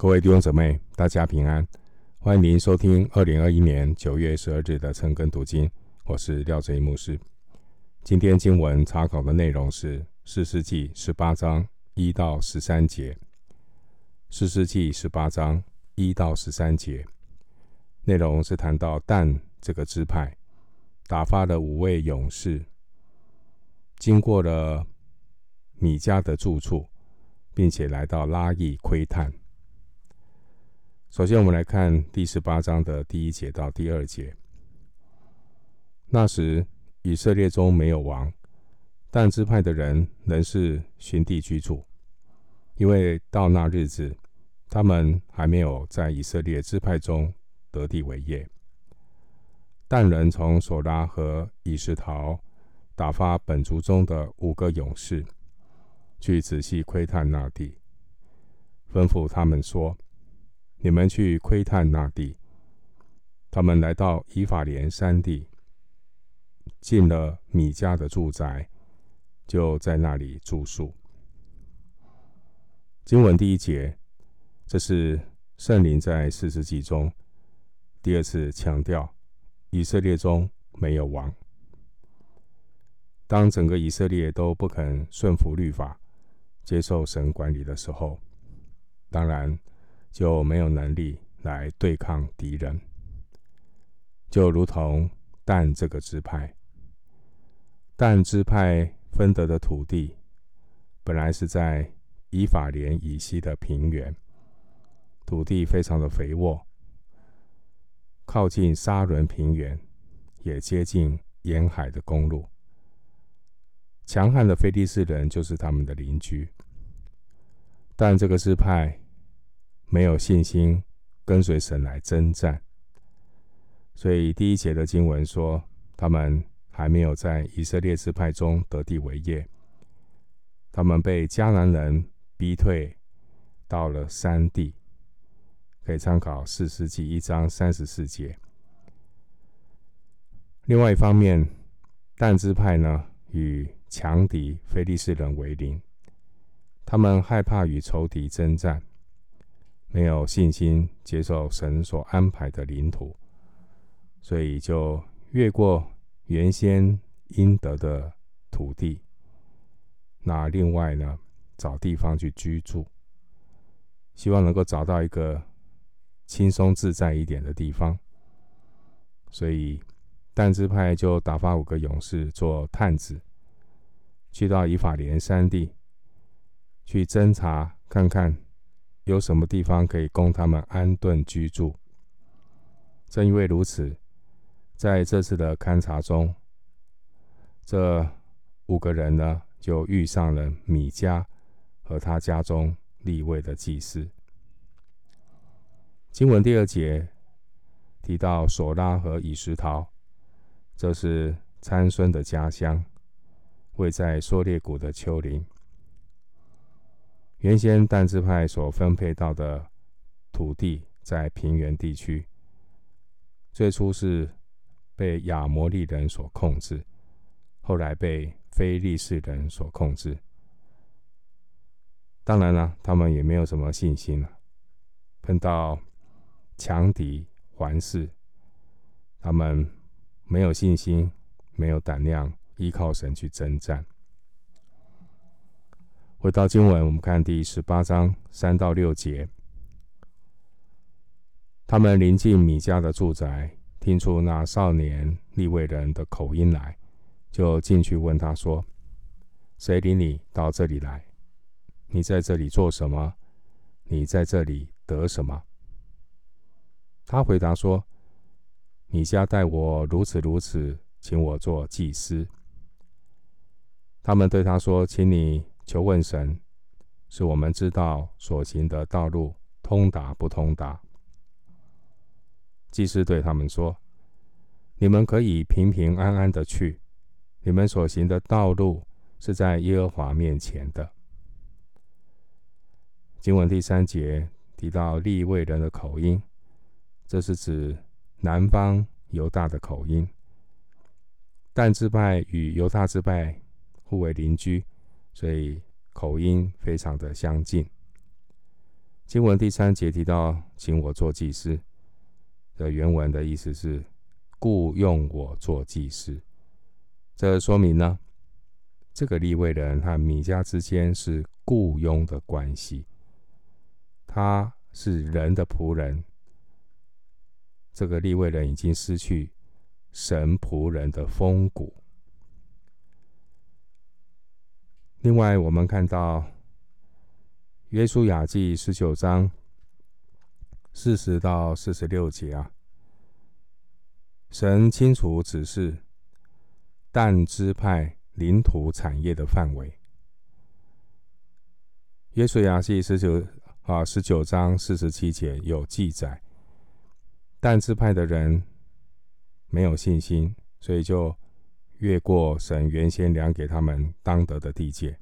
各位弟兄姊妹，大家平安！欢迎您收听二零二一年九月十二日的晨更读经，我是廖哲一牧师。今天经文查考的内容是《四世纪》十八章一到十三节，《四世纪》十八章一到十三节内容是谈到但这个支派打发了五位勇士，经过了米迦的住处，并且来到拉亿窥探。首先，我们来看第十八章的第一节到第二节。那时，以色列中没有王，但支派的人仍是寻地居住，因为到那日子，他们还没有在以色列支派中得地为业。但人从索拉和以实陶打发本族中的五个勇士，去仔细窥探那地，吩咐他们说。你们去窥探那地。他们来到以法莲山地，进了米迦的住宅，就在那里住宿。经文第一节，这是圣灵在士师记中第二次强调以色列中没有王。当整个以色列都不肯顺服律法，接受神管理的时候，当然。就没有能力来对抗敌人，就如同但这个支派，但支派分得的土地，本来是在以法莲以西的平原，土地非常的肥沃，靠近沙仑平原，也接近沿海的公路。强悍的非利士人就是他们的邻居，但这个支派。没有信心跟随神来征战，所以第一节的经文说，他们还没有在以色列支派中得地为业，他们被迦南人逼退到了山地，可以参考四世纪一章三十四节。另外一方面，但支派呢，与强敌非利士人为邻，他们害怕与仇敌征战。没有信心接受神所安排的领土，所以就越过原先应得的土地。那另外呢，找地方去居住，希望能够找到一个轻松自在一点的地方。所以但支派就打发五个勇士做探子，去到以法莲山地去侦查看看。有什么地方可以供他们安顿居住？正因为如此，在这次的勘察中，这五个人呢，就遇上了米迦和他家中立位的祭司。经文第二节提到索拉和以实陶，这是参孙的家乡，位在梭列谷的丘陵。原先但支派所分配到的土地在平原地区，最初是被亚摩利人所控制，后来被非利士人所控制。当然了，他们也没有什么信心了，碰到强敌环视，他们没有信心，没有胆量依靠神去征战。回到经文，我们看第十八章三到六节。他们临近米迦的住宅，听出那少年利未人的口音来，就进去问他说：“谁领你到这里来？你在这里做什么？你在这里得什么？”他回答说：“米迦待我如此如此，请我做祭司。”他们对他说：“请你。”求问神，使我们知道所行的道路通达不通达。祭司对他们说：“你们可以平平安安的去，你们所行的道路是在耶和华面前的。”经文第三节提到利未人的口音，这是指南方犹大的口音。但支派与犹大支派互为邻居。所以口音非常的相近。经文第三节提到，请我做祭司的原文的意思是雇用我做祭司。这说明呢，这个立位人和米迦之间是雇佣的关系，他是人的仆人。这个立位人已经失去神仆人的风骨。另外，我们看到。约书亚记十九章四十到四十六节啊，神清楚指示但支派领土产业的范围。约书亚记十九啊十九章四十七节有记载，但支派的人没有信心，所以就越过神原先量给他们当得的地界。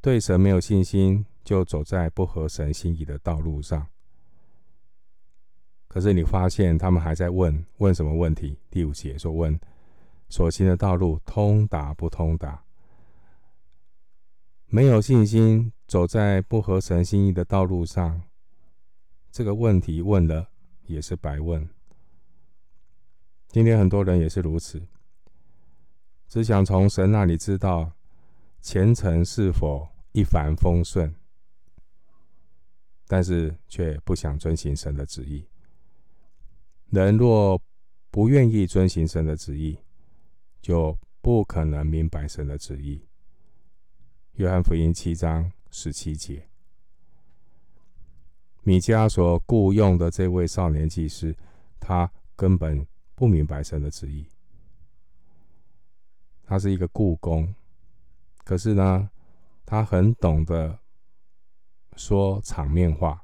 对神没有信心，就走在不合神心意的道路上。可是你发现他们还在问，问什么问题？第五节说：“问所行的道路通达不通达？”没有信心，走在不合神心意的道路上，这个问题问了也是白问。今天很多人也是如此，只想从神那里知道。前程是否一帆风顺？但是却不想遵行神的旨意。人若不愿意遵行神的旨意，就不可能明白神的旨意。约翰福音七章十七节，米迦所雇用的这位少年祭司，他根本不明白神的旨意。他是一个雇工。可是呢，他很懂得说场面话，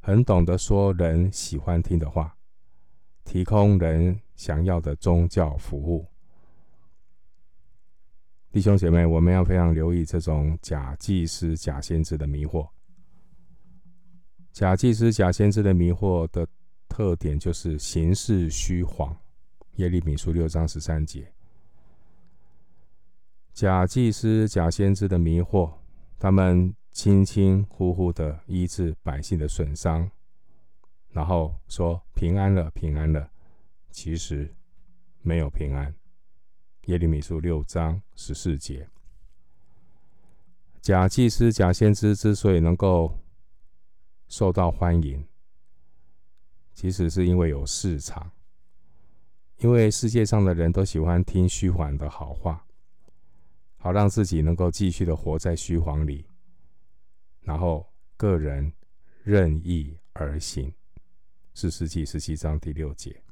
很懂得说人喜欢听的话，提供人想要的宗教服务。弟兄姐妹，我们要非常留意这种假祭司、假先知的迷惑。假祭司、假先知的迷惑的特点就是形式虚谎。耶利米书六章十三节。假祭司、假先知的迷惑，他们轻轻忽忽的医治百姓的损伤，然后说平安了，平安了，其实没有平安。耶利米书六章十四节。假祭司、假先知之所以能够受到欢迎，其实是因为有市场，因为世界上的人都喜欢听虚幻的好话。好让自己能够继续的活在虚谎里，然后个人任意而行。四世纪十七章第六节。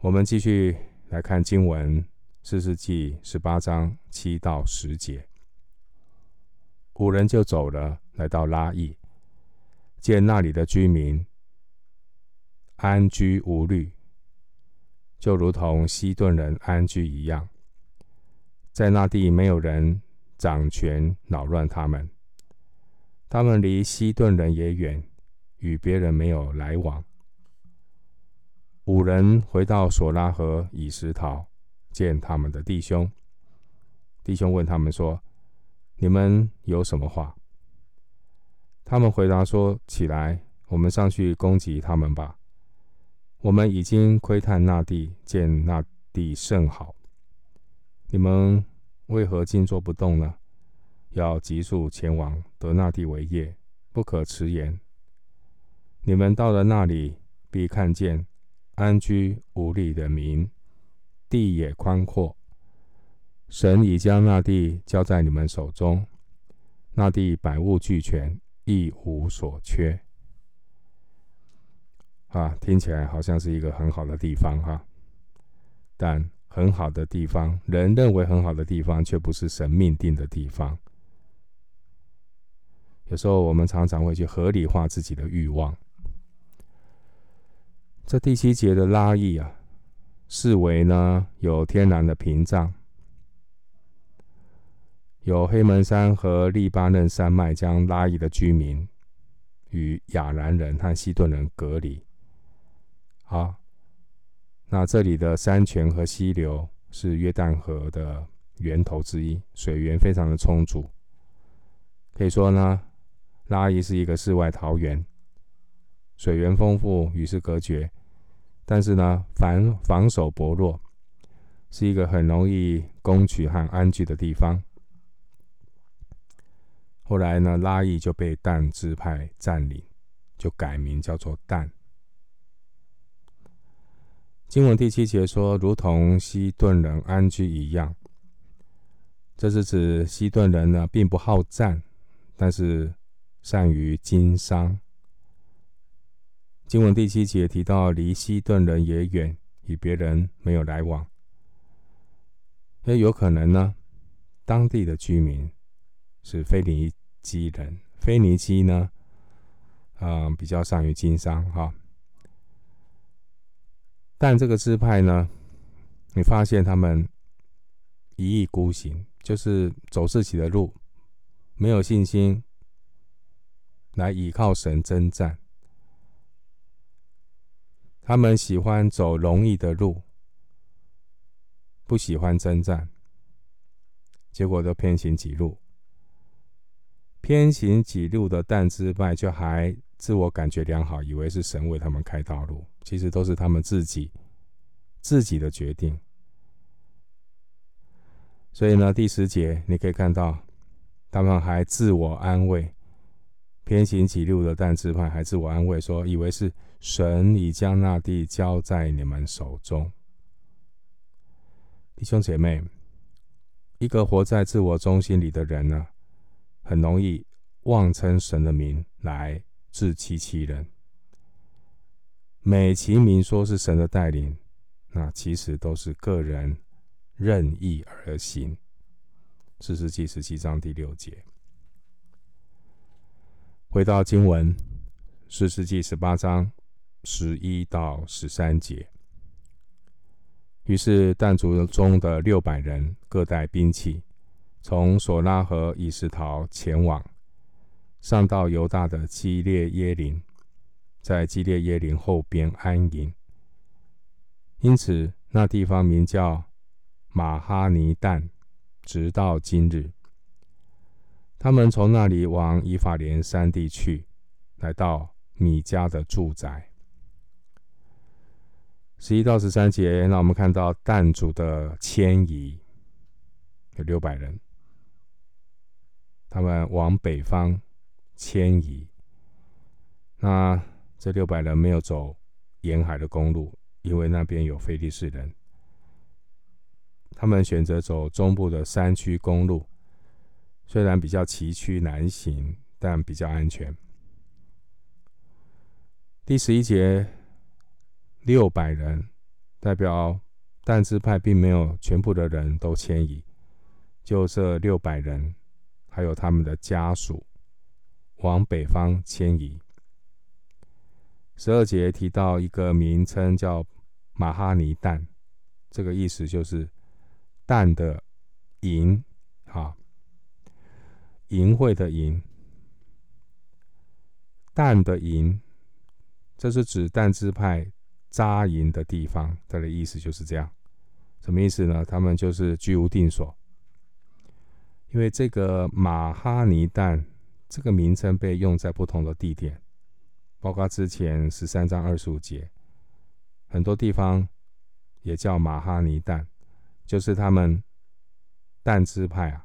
我们继续来看经文，四世纪十八章七到十节。五人就走了，来到拉邑，见那里的居民安居无虑，就如同西顿人安居一样。在那地没有人掌权扰乱他们，他们离西顿人也远，与别人没有来往。五人回到索拉和以石陶，见他们的弟兄。弟兄问他们说：“你们有什么话？”他们回答说：“起来，我们上去攻击他们吧。我们已经窥探那地，见那地甚好。”你们为何静坐不动呢？要急速前往得那地为业，不可迟延。你们到了那里，必看见安居无虑的民，地也宽阔。神已将那地交在你们手中，那地百物俱全，一无所缺。啊，听起来好像是一个很好的地方哈，但。很好的地方，人认为很好的地方，却不是神命定的地方。有时候我们常常会去合理化自己的欲望。这第七节的拉亿啊，视为呢有天然的屏障，有黑门山和利巴嫩山脉将拉亿的居民与亚兰人和西顿人隔离。好。那这里的山泉和溪流是约旦河的源头之一，水源非常的充足。可以说呢，拉伊是一个世外桃源，水源丰富，与世隔绝，但是呢，防防守薄弱，是一个很容易攻取和安居的地方。后来呢，拉伊就被但支派占领，就改名叫做但。经文第七节说，如同西顿人安居一样，这是指西顿人呢，并不好战，但是善于经商。经文第七节提到，离西顿人也远，与别人没有来往，也有可能呢，当地的居民。是腓尼基人，腓尼基呢，嗯、比较善于经商哈。但这个支派呢，你发现他们一意孤行，就是走自己的路，没有信心来倚靠神征战。他们喜欢走容易的路，不喜欢征战，结果都偏行己路。偏行己路的但支派，就还自我感觉良好，以为是神为他们开道路，其实都是他们自己自己的决定。所以呢，第十节你可以看到，他们还自我安慰，偏行己路的但支派还自我安慰说，以为是神已将那地交在你们手中。弟兄姐妹，一个活在自我中心里的人呢，很容易妄称神的名来自欺欺人，美其名说是神的带领，那其实都是个人任意而行。四世纪十七章第六节。回到经文，四世纪十八章十一到十三节。于是但族中的六百人各带兵器。从索拉和以实陶前往，上到犹大的基列耶林，在基列耶林后边安营。因此，那地方名叫马哈尼旦，直到今日。他们从那里往以法莲山地去，来到米迦的住宅。十一到十三节，让我们看到但族的迁移，有六百人。他们往北方迁移，那这六百人没有走沿海的公路，因为那边有非利士人。他们选择走中部的山区公路，虽然比较崎岖难行，但比较安全。第十一节，六百人代表但支派，并没有全部的人都迁移，就这六百人。还有他们的家属往北方迁移。十二节提到一个名称叫马哈尼但，这个意思就是但的营，哈，淫秽的营，但的营，这是指但支派扎营的地方。它的意思就是这样，什么意思呢？他们就是居无定所。因为这个马哈尼旦这个名称被用在不同的地点，包括之前十三章二十五节，很多地方也叫马哈尼旦，就是他们但支派啊，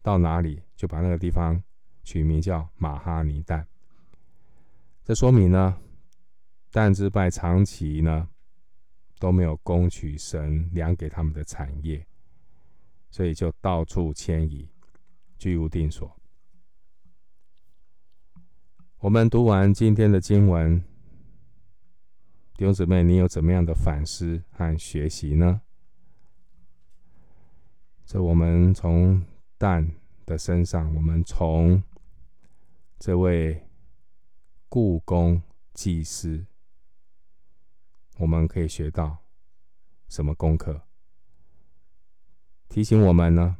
到哪里就把那个地方取名叫马哈尼旦。这说明呢，但支派长期呢都没有攻取神量给他们的产业，所以就到处迁移。居无定所。我们读完今天的经文，弟兄姊妹，你有怎么样的反思和学习呢？这我们从蛋的身上，我们从这位故宫祭司，我们可以学到什么功课？提醒我们呢？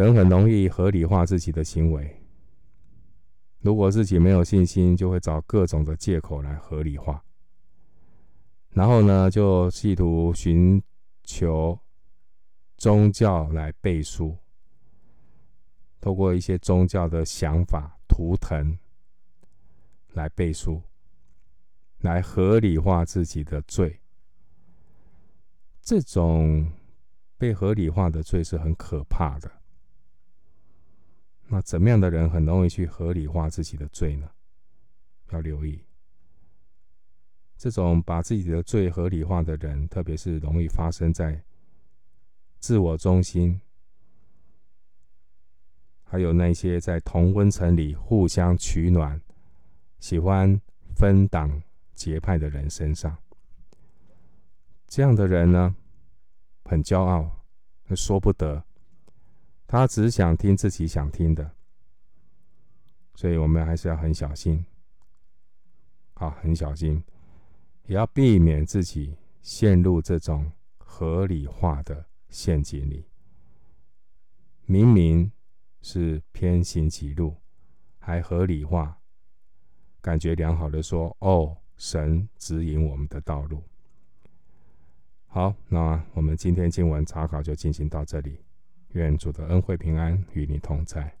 人很容易合理化自己的行为。如果自己没有信心，就会找各种的借口来合理化。然后呢，就企图寻求宗教来背书，透过一些宗教的想法、图腾来背书，来合理化自己的罪。这种被合理化的罪是很可怕的。那怎么样的人很容易去合理化自己的罪呢？要留意，这种把自己的罪合理化的人，特别是容易发生在自我中心，还有那些在同温层里互相取暖、喜欢分党结派的人身上。这样的人呢，很骄傲，说不得。他只想听自己想听的，所以我们还是要很小心，好，很小心，也要避免自己陷入这种合理化的陷阱里。明明是偏行歧路，还合理化，感觉良好的说：“哦，神指引我们的道路。”好，那我们今天经文查考就进行到这里。愿主的恩惠平安与你同在。